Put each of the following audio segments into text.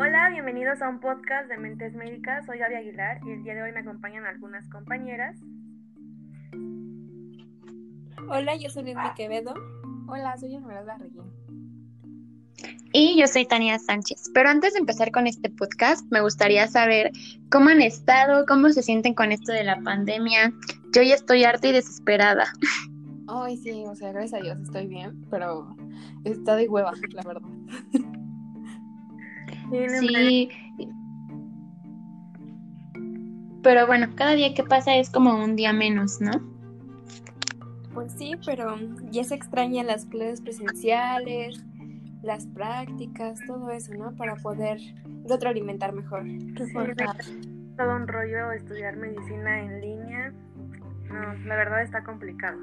Hola, bienvenidos a un podcast de Mentes Médicas. Soy Gaby Aguilar y el día de hoy me acompañan algunas compañeras. Hola, yo soy Leslie Quevedo. Hola, soy Esmeralda Reguín. Y yo soy Tania Sánchez. Pero antes de empezar con este podcast, me gustaría saber cómo han estado, cómo se sienten con esto de la pandemia. Yo ya estoy harta y desesperada. Ay, sí, o sea, gracias a Dios estoy bien, pero está de hueva, la verdad. Sí. Pero bueno, cada día que pasa es como un día menos, ¿no? Pues sí, pero ya se extrañan las clases presenciales, las prácticas, todo eso, ¿no? Para poder retroalimentar mejor. todo un rollo estudiar medicina en línea. No, la verdad está complicado.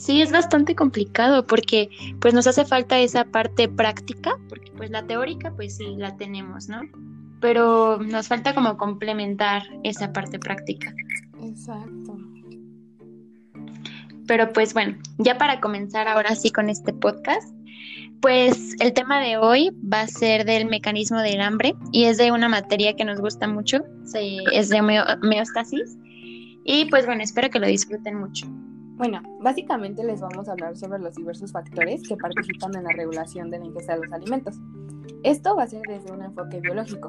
Sí, es bastante complicado porque pues nos hace falta esa parte práctica, porque pues la teórica pues sí la tenemos, ¿no? Pero nos falta como complementar esa parte práctica. Exacto. Pero pues bueno, ya para comenzar ahora sí con este podcast, pues el tema de hoy va a ser del mecanismo del hambre y es de una materia que nos gusta mucho, es de homeostasis. Y pues bueno, espero que lo disfruten mucho. Bueno, básicamente les vamos a hablar sobre los diversos factores que participan en la regulación de la ingesta de los alimentos. Esto va a ser desde un enfoque biológico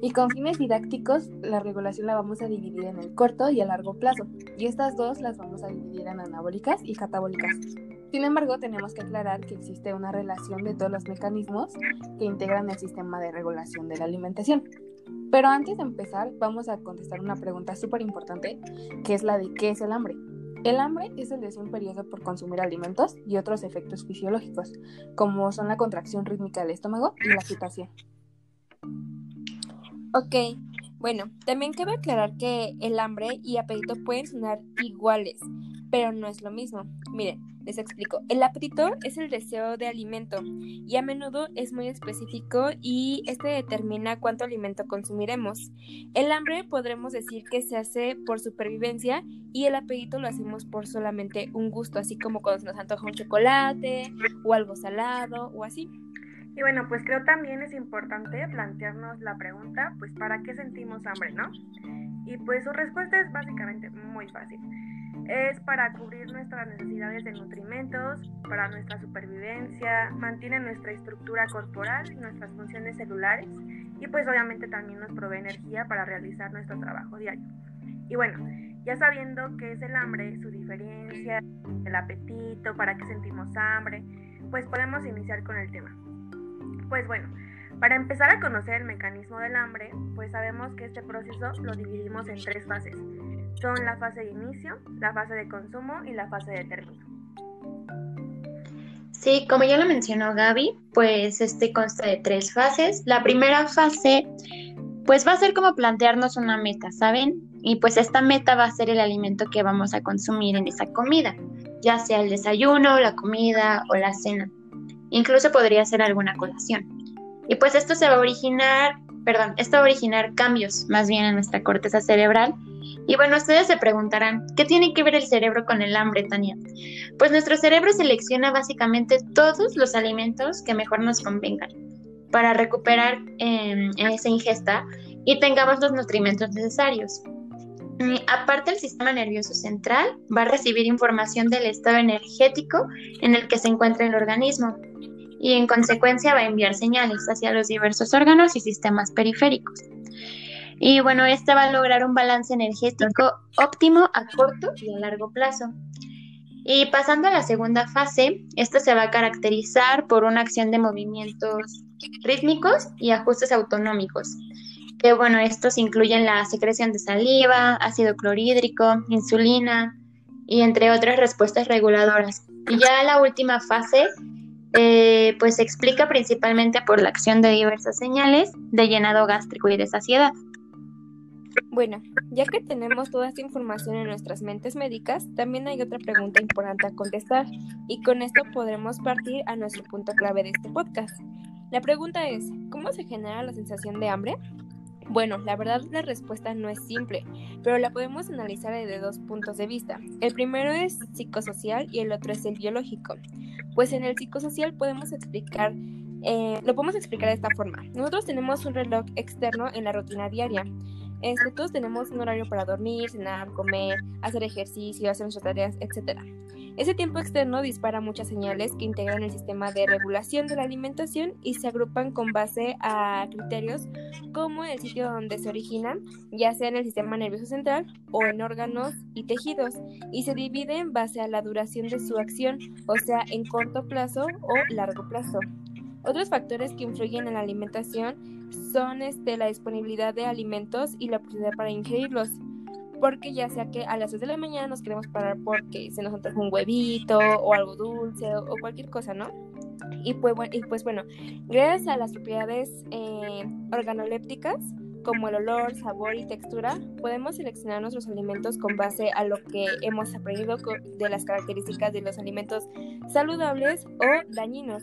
y con fines didácticos la regulación la vamos a dividir en el corto y el largo plazo y estas dos las vamos a dividir en anabólicas y catabólicas. Sin embargo, tenemos que aclarar que existe una relación de todos los mecanismos que integran el sistema de regulación de la alimentación. Pero antes de empezar, vamos a contestar una pregunta súper importante, que es la de ¿qué es el hambre? El hambre es el deseo imperioso por consumir alimentos y otros efectos fisiológicos, como son la contracción rítmica del estómago y la agitación. Ok, bueno, también cabe aclarar que el hambre y apetito pueden sonar iguales, pero no es lo mismo. Miren, les explico. El apetito es el deseo de alimento y a menudo es muy específico y este determina cuánto alimento consumiremos. El hambre podremos decir que se hace por supervivencia y el apetito lo hacemos por solamente un gusto, así como cuando nos antoja un chocolate o algo salado o así. Y bueno, pues creo también es importante plantearnos la pregunta, pues ¿para qué sentimos hambre, no? Y pues su respuesta es básicamente muy fácil es para cubrir nuestras necesidades de nutrimentos, para nuestra supervivencia, mantiene nuestra estructura corporal y nuestras funciones celulares y pues obviamente también nos provee energía para realizar nuestro trabajo diario. Y bueno, ya sabiendo qué es el hambre, su diferencia, el apetito, para qué sentimos hambre, pues podemos iniciar con el tema. Pues bueno, para empezar a conocer el mecanismo del hambre, pues sabemos que este proceso lo dividimos en tres fases son la fase de inicio, la fase de consumo y la fase de término. Sí, como ya lo mencionó Gaby, pues este consta de tres fases. La primera fase, pues va a ser como plantearnos una meta, ¿saben? Y pues esta meta va a ser el alimento que vamos a consumir en esa comida, ya sea el desayuno, la comida o la cena. Incluso podría ser alguna colación. Y pues esto se va a originar, perdón, esto va a originar cambios más bien en nuestra corteza cerebral y bueno, ustedes se preguntarán, ¿qué tiene que ver el cerebro con el hambre, Tania? Pues nuestro cerebro selecciona básicamente todos los alimentos que mejor nos convengan para recuperar em, esa ingesta y tengamos los nutrimentos necesarios. Mm, aparte, el sistema nervioso central va a recibir información del estado energético en el que se encuentra el organismo y en consecuencia va a enviar señales hacia los diversos órganos y sistemas periféricos. Y bueno, este va a lograr un balance energético óptimo a corto y a largo plazo. Y pasando a la segunda fase, esta se va a caracterizar por una acción de movimientos rítmicos y ajustes autonómicos. Que bueno, estos incluyen la secreción de saliva, ácido clorhídrico, insulina y entre otras respuestas reguladoras. Y ya la última fase, eh, pues se explica principalmente por la acción de diversas señales de llenado gástrico y de saciedad. Bueno, ya que tenemos toda esta información en nuestras mentes médicas, también hay otra pregunta importante a contestar y con esto podremos partir a nuestro punto clave de este podcast. La pregunta es, ¿cómo se genera la sensación de hambre? Bueno, la verdad la respuesta no es simple, pero la podemos analizar desde dos puntos de vista. El primero es psicosocial y el otro es el biológico. Pues en el psicosocial podemos explicar Eh, lo podemos explicar de esta forma. Nosotros tenemos un reloj externo en la rutina diaria. Este, todos tenemos un horario para dormir, cenar, comer, hacer ejercicio, hacer nuestras tareas, etc. Ese tiempo externo dispara muchas señales que integran el sistema de regulación de la alimentación y se agrupan con base a criterios como el sitio donde se originan, ya sea en el sistema nervioso central o en órganos y tejidos, y se divide en base a la duración de su acción, o sea, en corto plazo o largo plazo. Otros factores que influyen en la alimentación son este, la disponibilidad de alimentos y la oportunidad para ingerirlos. Porque ya sea que a las 6 de la mañana nos queremos parar porque se nos antoja un huevito o algo dulce o, cualquier cosa, ¿no? Y pues, pues bueno, gracias a las propiedades eh, organolépticas, como el olor, sabor y textura, podemos seleccionar nuestros alimentos con base a lo que hemos aprendido de las características de los alimentos saludables o dañinos.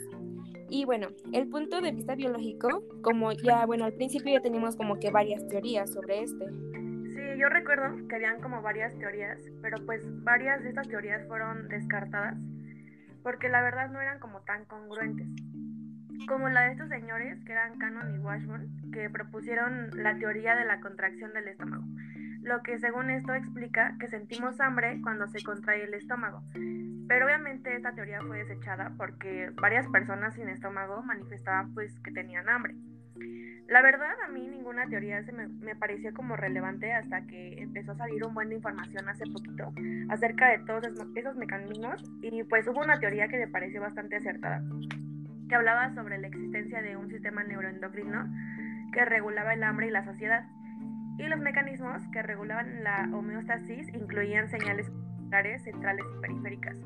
Y bueno, el punto de vista biológico, como ya, bueno, al principio ya teníamos como que varias teorías sobre este. Sí, yo recuerdo que habían como varias teorías, pero pues varias de estas teorías fueron descartadas porque la verdad no eran como tan congruentes. Como la de estos señores que eran Cannon y Washburn, que propusieron la teoría de la contracción del estómago lo que según esto explica que sentimos hambre cuando se contrae el estómago. Pero obviamente esta teoría fue desechada porque varias personas sin estómago manifestaban pues que tenían hambre. La verdad a mí ninguna teoría se me, me, pareció como relevante hasta que empezó a salir un buen de información hace poquito acerca de todos esos mecanismos y pues hubo una teoría que me pareció bastante acertada que hablaba sobre la existencia de un sistema neuroendocrino que regulaba el hambre y la saciedad y los mecanismos que regulaban la homeostasis incluían señales centrales y periféricas,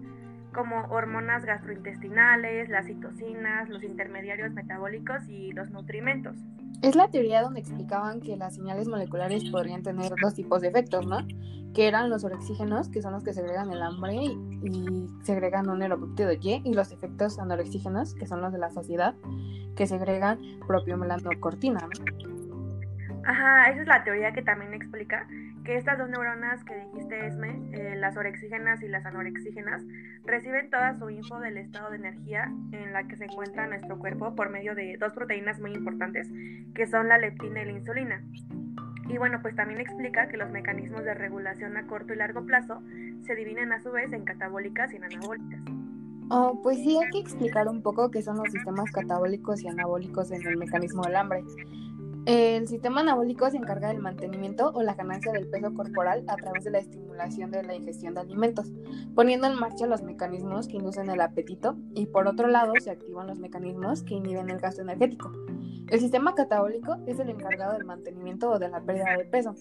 como hormonas gastrointestinales, las citocinas, los intermediarios metabólicos y los nutrimentos. Es la teoría donde explicaban que las señales moleculares podrían tener dos tipos de efectos, ¿no? Que eran los orexígenos, que son los que segregan el hambre y, segregan un neuropéptido Y, y los efectos anorexígenos, que son los de la saciedad, que segregan propio melanocortina, ¿no? Ajá, esa es la teoría que también explica que estas dos neuronas que dijiste, Esme, eh, las orexígenas y las anorexígenas, reciben toda su info del estado de energía en la que se encuentra nuestro cuerpo por medio de dos proteínas muy importantes, que son la leptina y la insulina. Y bueno, pues también explica que los mecanismos de regulación a corto y largo plazo se dividen a su vez en catabólicas y en anabólicas. Oh, pues sí, hay que explicar un poco qué son los sistemas catabólicos y anabólicos en el mecanismo del hambre. El sistema anabólico se encarga del mantenimiento o la ganancia del peso corporal a través de la estimulación de la ingestión de alimentos, poniendo en marcha los mecanismos que inducen el apetito y por otro lado se activan los mecanismos que inhiben el gasto energético. El sistema catabólico es el encargado del mantenimiento o de la pérdida de peso,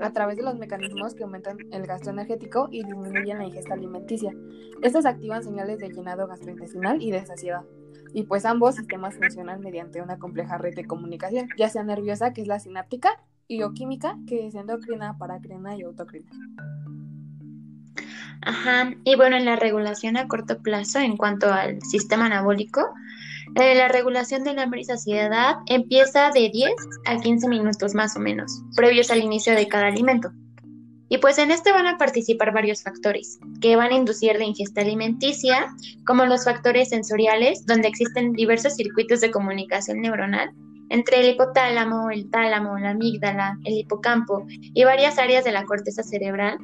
a través de los mecanismos que aumentan el gasto energético y disminuyen la ingesta alimenticia. Estos activan señales de llenado gastrointestinal y de saciedad y pues ambos sistemas funcionan mediante una compleja red de comunicación, ya sea nerviosa, que es la sináptica, y bioquímica, que es endocrina, paracrina y autocrina. Ajá, y bueno, en la regulación a corto plazo, en cuanto al sistema anabólico, eh, la regulación de hambre y saciedad empieza de 10 a 15 minutos más o menos, previos al inicio de cada alimento. Y pues en este van a participar varios factores que van a inducir la ingesta alimenticia, como los factores sensoriales, donde existen diversos circuitos de comunicación neuronal entre el hipotálamo, el tálamo, la amígdala, el hipocampo y varias áreas de la corteza cerebral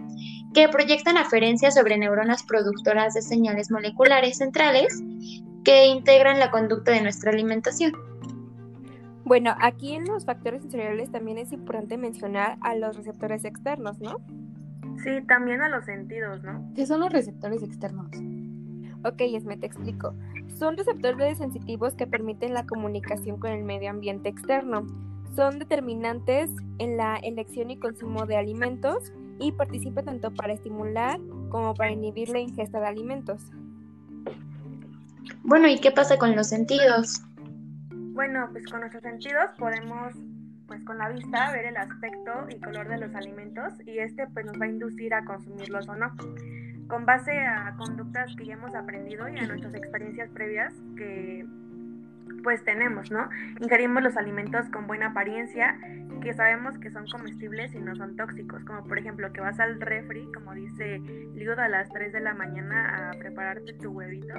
que proyectan aferencias sobre neuronas productoras de señales moleculares centrales que integran la conducta de nuestra alimentación. Bueno, aquí en los factores sensoriales también es importante mencionar a los receptores externos, ¿no? Sí, también a los sentidos, ¿no? ¿Qué son los receptores externos? Ok, Esme, te explico. Son receptores sensitivos que permiten la comunicación con el medio ambiente externo. Son determinantes en la elección y consumo de alimentos y participan tanto para estimular como para inhibir la ingesta de alimentos. Bueno, ¿y qué pasa con los sentidos? Bueno, pues con nuestros sentidos podemos, pues con la vista, ver el aspecto y color de los alimentos y este pues nos va a inducir a consumirlos o no. Con base a conductas que ya hemos aprendido y a nuestras experiencias previas que pues tenemos, ¿no? Ingerimos los alimentos con buena apariencia, que sabemos que son comestibles y no son tóxicos, como por ejemplo que vas al refri, como dice Liudo, a las 3 de la mañana a prepararte tu huevito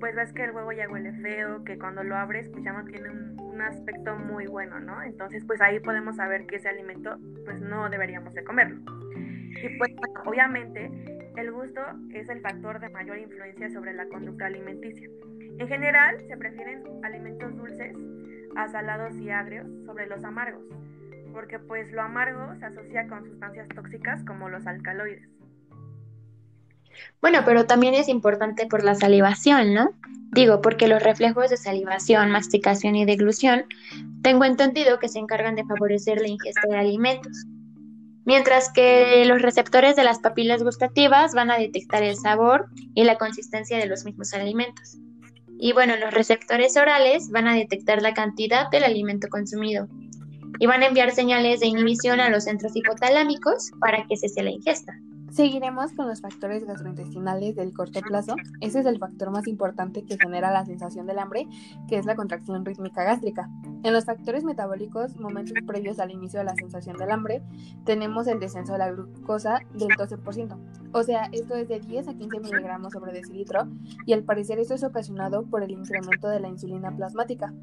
pues ves que el huevo ya huele feo, que cuando lo abres pues ya no tiene un, aspecto muy bueno, ¿no? Entonces pues ahí podemos saber que ese alimento pues no deberíamos de comerlo. Y pues obviamente el gusto es el factor de mayor influencia sobre la conducta alimenticia. En general se prefieren alimentos dulces a salados y agrios sobre los amargos, porque pues lo amargo se asocia con sustancias tóxicas como los alcaloides. Bueno, pero también es importante por la salivación, ¿no? Digo, porque los reflejos de salivación, masticación y deglución, tengo entendido que se encargan de favorecer la ingesta de alimentos, mientras que los receptores de las papilas gustativas van a detectar el sabor y la consistencia de los mismos alimentos. Y bueno, los receptores orales van a detectar la cantidad del alimento consumido y van a enviar señales de inhibición a los centros hipotalámicos para que cese la ingesta. Seguiremos con los factores gastrointestinales del corto plazo. Ese es el factor más importante que genera la sensación del hambre, que es la contracción rítmica gástrica. En los factores metabólicos, momentos previos al inicio de la sensación del hambre, tenemos el descenso de la glucosa del 12%. O sea, esto es de 10 a 15 miligramos sobre decilitro y al parecer esto es ocasionado por el incremento de la insulina plasmática.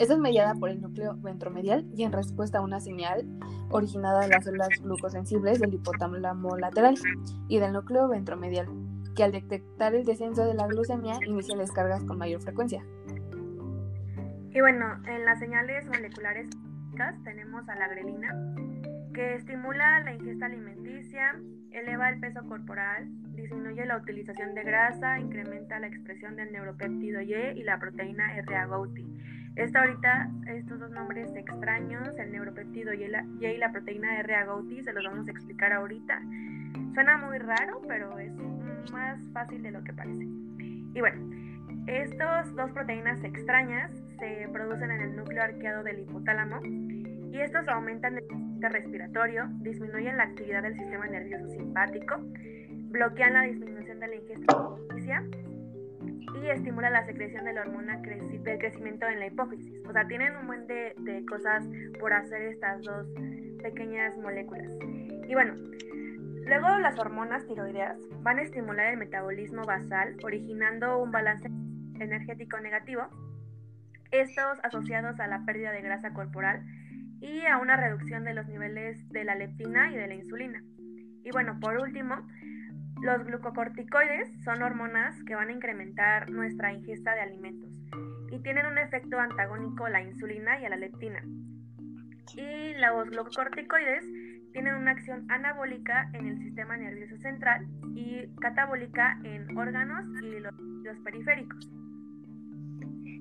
Esta es mediada por el núcleo ventromedial y en respuesta a una señal originada de las células glucosensibles del hipotálamo lateral y del núcleo ventromedial, que al detectar el descenso de la glucemia inicia descargas con mayor frecuencia. Y bueno, en las señales moleculares tenemos a la grelina, que estimula la ingesta alimenticia, eleva el peso corporal, disminuye la utilización de grasa, incrementa la expresión del neuropéptido Y y la proteína RA-GOTI esta ahorita, estos dos nombres extraños, el neuropéptido y, y la proteína RA-GOTI, se los vamos a explicar ahorita. Suena muy raro, pero es más fácil de lo que parece. Y bueno, estas dos proteínas extrañas se producen en el núcleo arqueado del hipotálamo y estos aumentan el sistema respiratorio, disminuyen la actividad del sistema nervioso simpático, bloquean la disminución de la ingesta y estimula la secreción de la hormona del crecimiento en la hipófisis. O sea, tienen un buen de, de cosas por hacer estas dos pequeñas moléculas. Y bueno, luego las hormonas tiroideas van a estimular el metabolismo basal, originando un balance energético negativo, estos asociados a la pérdida de grasa corporal y a una reducción de los niveles de la leptina y de la insulina. Y bueno, por último, los glucocorticoides son hormonas que van a incrementar nuestra ingesta de alimentos y tienen un efecto antagónico a la insulina y a la leptina. Y los glucocorticoides tienen una acción anabólica en el sistema nervioso central y catabólica en órganos y los, los periféricos.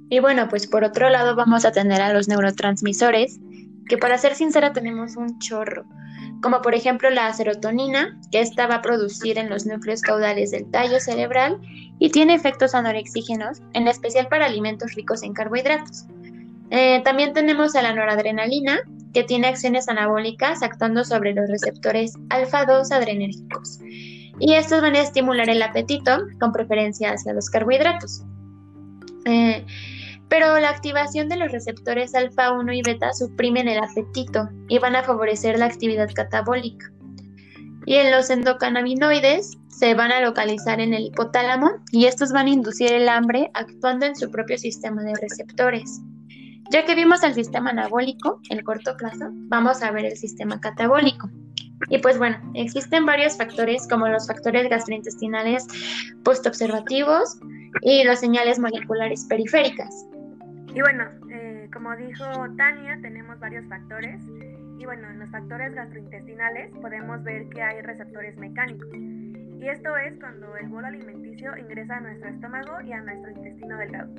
Y bueno, pues por otro lado vamos a tener a los neurotransmisores, que para ser sincera tenemos un chorro como por ejemplo la serotonina, que esta va a producir en los núcleos caudales del tallo cerebral y tiene efectos anorexígenos, en especial para alimentos ricos en carbohidratos. Eh, también tenemos la noradrenalina, que tiene acciones anabólicas actuando sobre los receptores alfa-2 adrenérgicos. Y estos van a estimular el apetito con preferencia hacia los carbohidratos. Eh, pero la activación de los receptores alfa 1 y beta suprimen el apetito y van a favorecer la actividad catabólica. Y en los endocannabinoides se van a localizar en el hipotálamo y estos van a inducir el hambre actuando en su propio sistema de receptores. Ya que vimos el sistema anabólico, el corto plazo, vamos a ver el sistema catabólico. Y pues bueno, existen varios factores como los factores gastrointestinales postobservativos y las señales moleculares periféricas. Y bueno, eh, como dijo Tania, tenemos varios factores. Y bueno, en los factores gastrointestinales podemos ver que hay receptores mecánicos. Y esto es cuando el bolo alimenticio ingresa a nuestro estómago y a nuestro intestino delgado.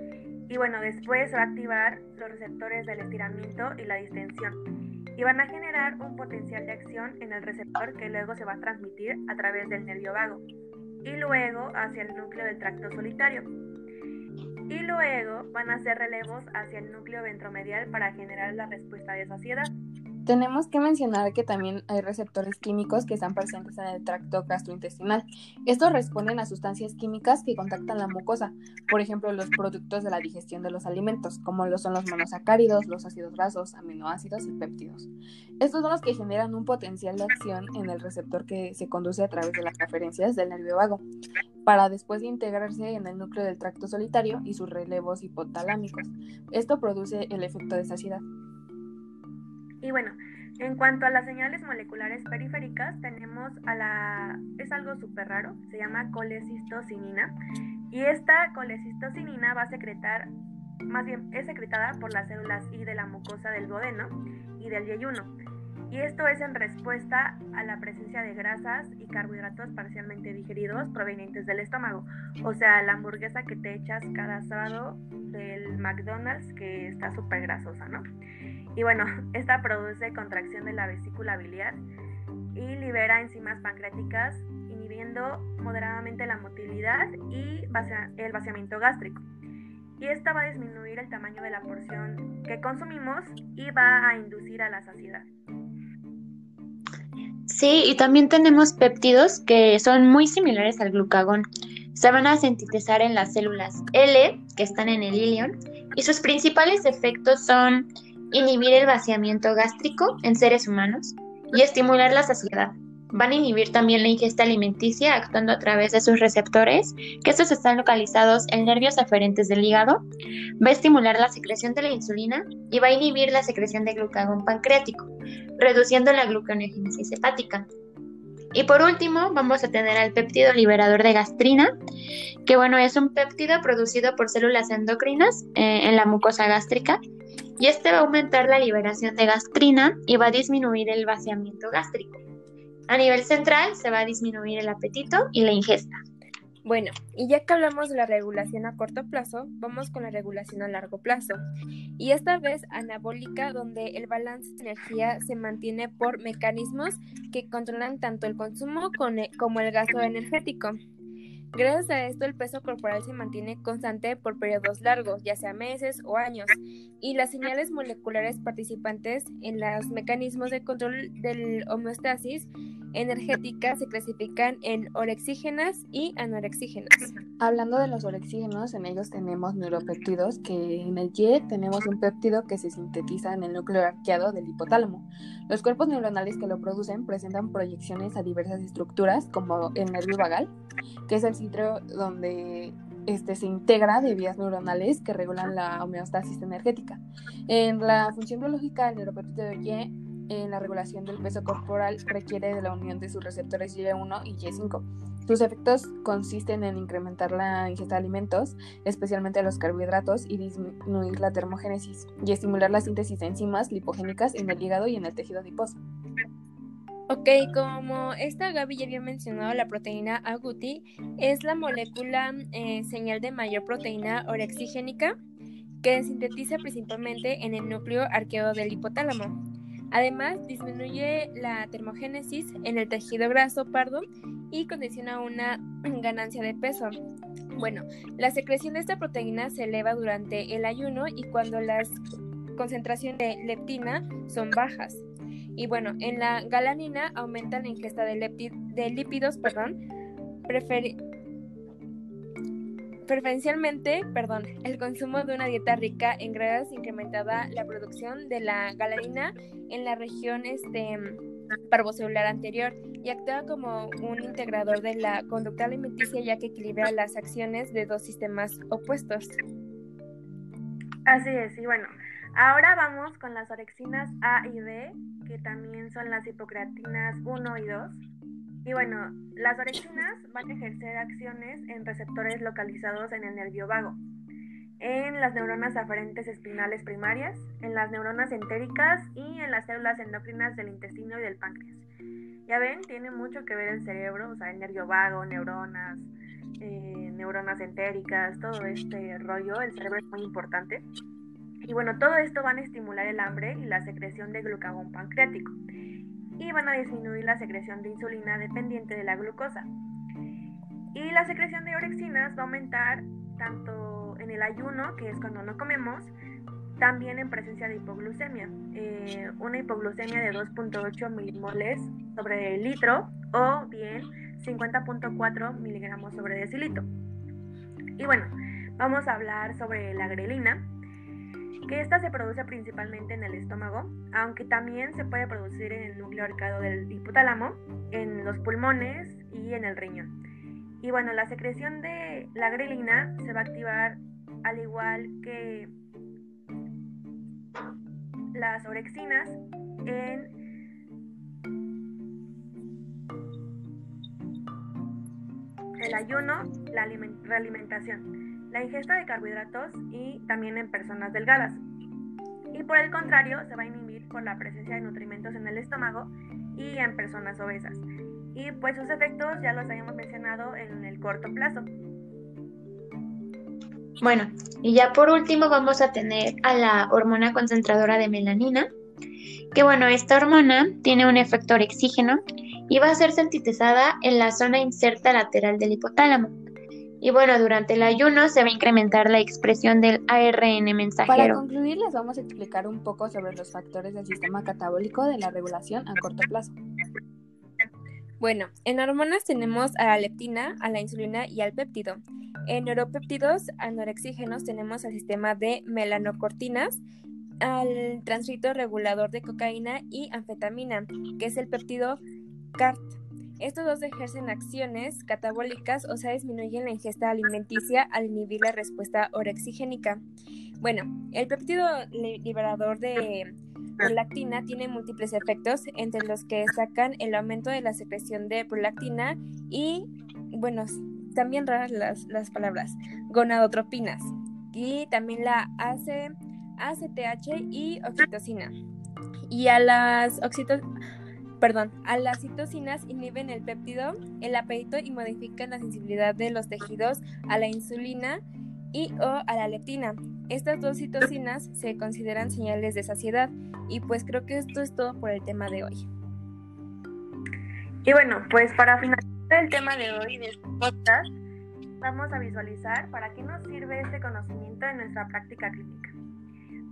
Y bueno, después va a activar los receptores del estiramiento y la distensión. Y van a generar un potencial de acción en el receptor que luego se va a transmitir a través del nervio vago. Y luego hacia el núcleo del tracto solitario y luego van a hacer relevos hacia el núcleo ventromedial para generar la respuesta de saciedad. Tenemos que mencionar que también hay receptores químicos que están presentes en el tracto gastrointestinal. Estos responden a sustancias químicas que contactan la mucosa, por ejemplo, los productos de la digestión de los alimentos, como lo son los monosacáridos, los ácidos grasos, aminoácidos y péptidos. Estos son los que generan un potencial de acción en el receptor que se conduce a través de las referencias del nervio vago. para después de integrarse en el núcleo del tracto solitario y sus relevos hipotalámicos. Esto produce el efecto de saciedad. Y bueno, en cuanto a las señales moleculares periféricas, tenemos a la... es algo súper raro, se llama colecistocinina, y esta colecistocinina va a secretar, más bien es secretada por las células I de la mucosa del bodeno y del yeyuno. Y esto es en respuesta a la presencia de grasas y carbohidratos parcialmente digeridos provenientes del estómago. O sea, la hamburguesa que te echas cada sábado del McDonald's que está súper grasosa, ¿no? Y bueno, esta produce contracción de la vesícula biliar y libera enzimas pancreáticas inhibiendo moderadamente la motilidad y el vaciamiento gástrico. Y esta va a disminuir el tamaño de la porción que consumimos y va a inducir a la saciedad. Sí, y también tenemos péptidos que son muy similares al glucagón. Se van a sintetizar en las células L, que están en el ilion, y sus principales efectos son inhibir el vaciamiento gástrico en seres humanos y estimular la saciedad. Van a inhibir también la ingesta alimenticia actuando a través de sus receptores, que estos están localizados en nervios aferentes del hígado. Va a estimular la secreción de la insulina y va a inhibir la secreción de glucagón pancreático, reduciendo la gluconeogénesis hepática. Y por último, vamos a tener al péptido liberador de gastrina, que bueno, es un péptido producido por células endocrinas eh, en la mucosa gástrica y este va a aumentar la liberación de gastrina y va a disminuir el vaciamiento gástrico. A nivel central se va a disminuir el apetito y la ingesta. Bueno, y ya que hablamos de la regulación a corto plazo, vamos con la regulación a largo plazo. Y esta vez anabólica, donde el balance de energía se mantiene por mecanismos que controlan tanto el consumo como el gasto energético. Gracias a esto el peso corporal se mantiene constante por periodos largos, ya sea meses o años, y las señales moleculares participantes en los mecanismos de control del homeostasis energética se clasifican en orexígenas y anorexígenas. Hablando de los orexígenos, en ellos tenemos neuropéptidos, que en el Y tenemos un péptido que se sintetiza en el núcleo arqueado del hipotálamo. Los cuerpos neuronales que lo producen presentan proyecciones a diversas estructuras, como el nervio vagal, que es el sitio donde este, se integra de vías neuronales que regulan la homeostasis energética. En la función biológica, el neuropéptido Y en la regulación del peso corporal requiere de la unión de sus receptores Y1 y Y5. Sus efectos consisten en incrementar la ingesta de alimentos, especialmente los carbohidratos, y disminuir la termogénesis, y estimular la síntesis de enzimas lipogénicas en el hígado y en el tejido adiposo. Ok, como esta Gaby ya había mencionado, la proteína agouti es la molécula eh, señal de mayor proteína orexigénica que sintetiza principalmente en el núcleo arqueado del hipotálamo. Además, disminuye la termogénesis en el tejido graso pardo y condiciona una ganancia de peso. Bueno, la secreción de esta proteína se eleva durante el ayuno y cuando las concentraciones de leptina son bajas. Y bueno, en la galanina aumenta la ingesta de, lípidos, perdón, preferencialmente, perdón, el consumo de una dieta rica en grasas incrementada la producción de la galanina en la región este, parvocelular anterior y actúa como un integrador de la conducta alimenticia ya que equilibra las acciones de dos sistemas opuestos. Así es, y bueno, ahora vamos con las orexinas A y B que también son las hipocreatinas 1 y 2. Y bueno, las orexinas van a ejercer acciones en receptores localizados en el nervio vago, en las neuronas aferentes espinales primarias, en las neuronas entéricas y en las células endocrinas del intestino y del páncreas. Ya ven, tiene mucho que ver el cerebro, o sea, el nervio vago, neuronas, eh, neuronas entéricas, todo este rollo, el cerebro es muy importante. Y bueno, todo esto van a estimular el hambre y la secreción de glucagón pancreático y van a disminuir la secreción de insulina dependiente de la glucosa. Y la secreción de orexinas va a aumentar tanto en el ayuno, que es cuando no comemos, también en presencia de hipoglucemia. Eh, una hipoglucemia de 2.8 milimoles sobre el litro o bien 50.4 miligramos sobre decilitro. Y bueno, vamos a hablar sobre la grelina, que esta se produce principalmente en el estómago, aunque también se puede producir en el núcleo arcado del hipotálamo, en los pulmones y en el riñón. Y bueno, la secreción de la grelina se va a activar al igual que las orexinas en el ayuno, la realimentación, la ingesta de carbohidratos y también en personas delgadas. Y por el contrario, se va a inhibir por la presencia de nutrimentos en el estómago y en personas obesas. Y pues sus efectos ya los habíamos mencionado en el corto plazo. Bueno, y ya por último vamos a tener a la hormona concentradora de melanina, que bueno, esta hormona tiene un efecto orexígeno y va a ser sintetizada en la zona inserta lateral del hipotálamo. Y bueno, durante el ayuno se va a incrementar la expresión del ARN mensajero. Para concluir, les vamos a explicar un poco sobre los factores del sistema catabólico de la regulación a corto plazo. Bueno, en hormonas tenemos a la leptina, a la insulina y al péptido. En neuropéptidos anorexígenos tenemos al sistema de melanocortinas, al transcrito regulador de cocaína y anfetamina, que es el péptido CART. Estos dos ejercen acciones catabólicas, o sea, disminuyen la ingesta alimenticia al inhibir la respuesta orexigénica. Bueno, el péptido liberador de prolactina tiene múltiples efectos, entre los que sacan el aumento de la secreción de prolactina y, bueno, también raras las, las palabras, gonadotropinas, y también la AC, ACTH y oxitocina. Y a las oxitocinas perdón, a las citocinas inhiben el péptido, el apetito y modifican la sensibilidad de los tejidos a la insulina y o a la leptina. Estas dos citocinas se consideran señales de saciedad y pues creo que esto es todo por el tema de hoy. Y bueno, pues para finalizar el tema de hoy de podcast, vamos a visualizar para qué nos sirve este conocimiento en nuestra práctica clínica.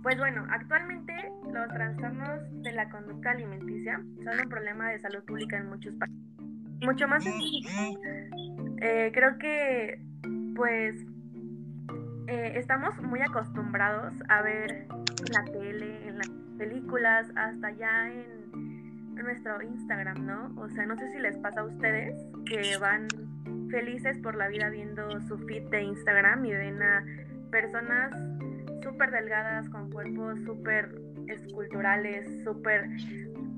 Pues bueno, actualmente los trastornos de la conducta alimenticia son un problema de salud pública en muchos países. Mucho más eh, creo que pues eh, estamos muy acostumbrados a ver en la tele, en las películas, hasta ya en nuestro Instagram, ¿no? O sea, no sé si les pasa a ustedes que van felices por la vida viendo su feed de Instagram y ven a personas súper delgadas, con cuerpos súper esculturales, súper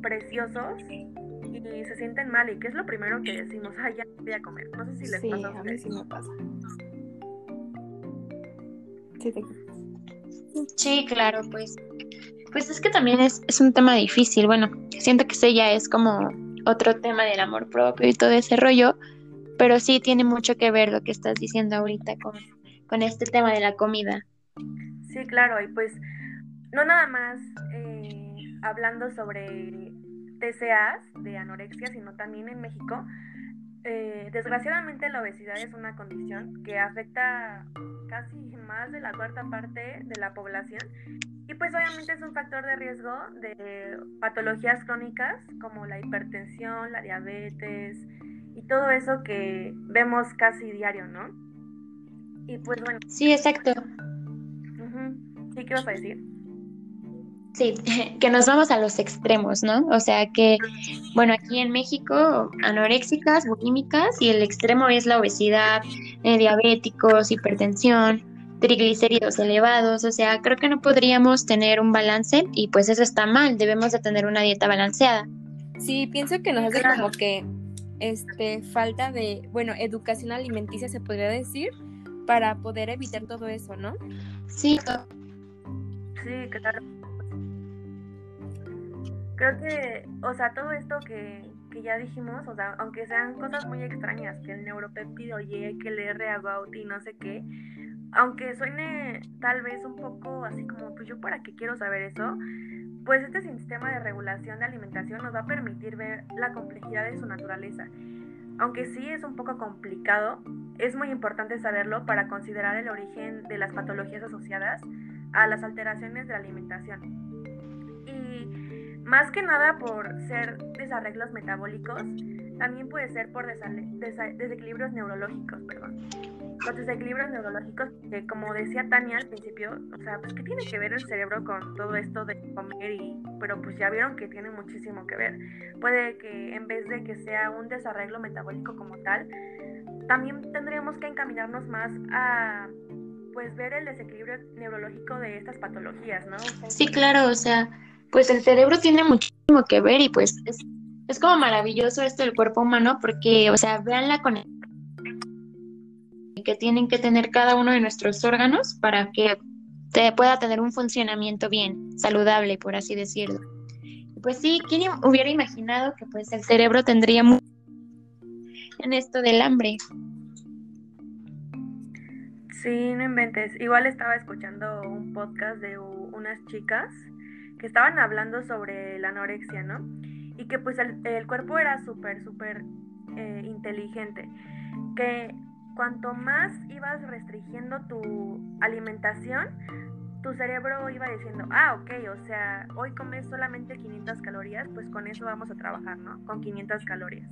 preciosos y se sienten mal. ¿Y qué es lo primero que decimos? Ay, ya voy a comer. No sé si les pasa a ustedes. sí me pasa. Sí, claro, pues. Pues es que también es, es un tema difícil. Bueno, siento que ese ya es como otro tema del amor propio y todo ese rollo, pero sí tiene mucho que ver lo que estás diciendo ahorita con, con este tema de la comida. Sí, claro, y pues no nada más eh, hablando sobre TCAs de anorexia, sino también en México. Eh, desgraciadamente la obesidad es una condición que afecta casi más de la cuarta parte de la población y pues obviamente es un factor de riesgo de patologías crónicas como la hipertensión, la diabetes y todo eso que vemos casi diario, ¿no? Y pues bueno. Sí, exacto. ¿Sí qué vas a decir? Sí, que nos vamos a los extremos, ¿no? O sea que, bueno, aquí en México, anoréxicas, bulímicas, y el extremo es la obesidad, eh, diabéticos, hipertensión, triglicéridos elevados, o sea, creo que no podríamos tener un balance y pues eso está mal, debemos de tener una dieta balanceada. Sí, pienso que nos hace como que este falta de, bueno, educación alimenticia se podría decir para poder evitar todo eso, ¿no? Sí, Sí, claro. Creo que, o sea, todo esto que, que ya dijimos, o sea, aunque sean cosas muy extrañas, que el neuropéptido Y, que el R about y no sé qué, aunque suene tal vez un poco así como, pues yo para qué quiero saber eso, pues este sistema de regulación de alimentación nos va a permitir ver la complejidad de su naturaleza. Aunque sí es un poco complicado, es muy importante saberlo para considerar el origen de las patologías asociadas a las alteraciones de la alimentación. Y más que nada por ser desarreglos metabólicos, también puede ser por desequilibrios neurológicos, perdón. Los desequilibrios neurológicos, que como decía Tania al principio, o sea, pues ¿qué tiene que ver el cerebro con todo esto de comer? Y, pero pues ya vieron que tiene muchísimo que ver. Puede que en vez de que sea un desarreglo metabólico como tal, también tendríamos que encaminarnos más a pues ver el desequilibrio neurológico de estas patologías, ¿no? Sí, claro, o sea, pues el cerebro tiene muchísimo que ver y pues es, es como maravilloso esto del cuerpo humano porque, o sea, vean la conexión que tienen que tener cada uno de nuestros órganos para que te pueda tener un funcionamiento bien, saludable, por así decirlo. Pues sí, ¿quién hubiera imaginado que pues el cerebro tendría mucho en esto del hambre? Sí, no inventes. Igual estaba escuchando un podcast de unas chicas que estaban hablando sobre la anorexia, ¿no? Y que pues el, cuerpo era súper, súper eh, inteligente. Que cuanto más ibas restringiendo tu alimentación, tu cerebro iba diciendo, ah, ok, o sea, hoy comes solamente 500 calorías, pues con eso vamos a trabajar, ¿no? Con 500 calorías.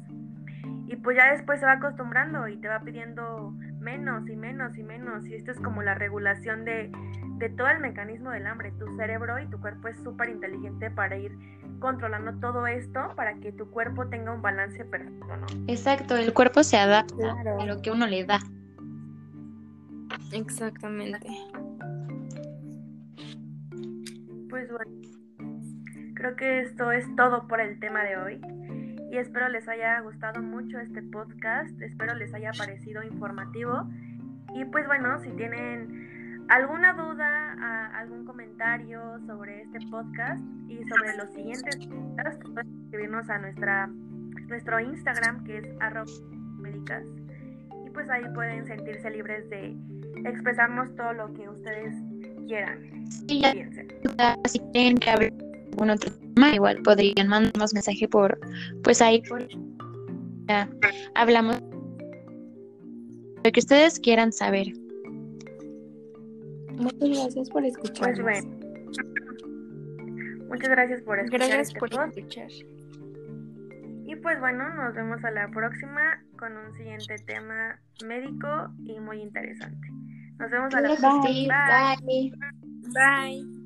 Y pues ya después se va acostumbrando y te va pidiendo menos y menos y menos. Y esto es como la regulación de, de todo el mecanismo del hambre. Tu cerebro y tu cuerpo es súper inteligente para ir controlando todo esto para que tu cuerpo tenga un balance perfecto, ¿no? Exacto, el cuerpo se adapta a lo que uno le da. Exactamente. Pues bueno, creo que esto es todo por el tema de hoy y espero les haya gustado mucho este podcast, espero les haya parecido informativo. Y pues bueno, si tienen alguna duda, algún comentario sobre este podcast y sobre los siguientes podcasts, pueden escribirnos a nuestra, nuestro Instagram que es arroba y pues ahí pueden sentirse libres de expresarnos todo lo que ustedes quieran. Si que algún otro tema, igual podrían mandarnos mensaje por, pues ahí por, ya, hablamos lo que ustedes quieran saber. Muchas gracias por escuchar. Pues bueno. Muchas gracias por escuchar. Gracias este por escuchar. Y pues bueno, nos vemos a la próxima con un siguiente tema médico y muy interesante. Nos vemos a la próxima. bye. Bye.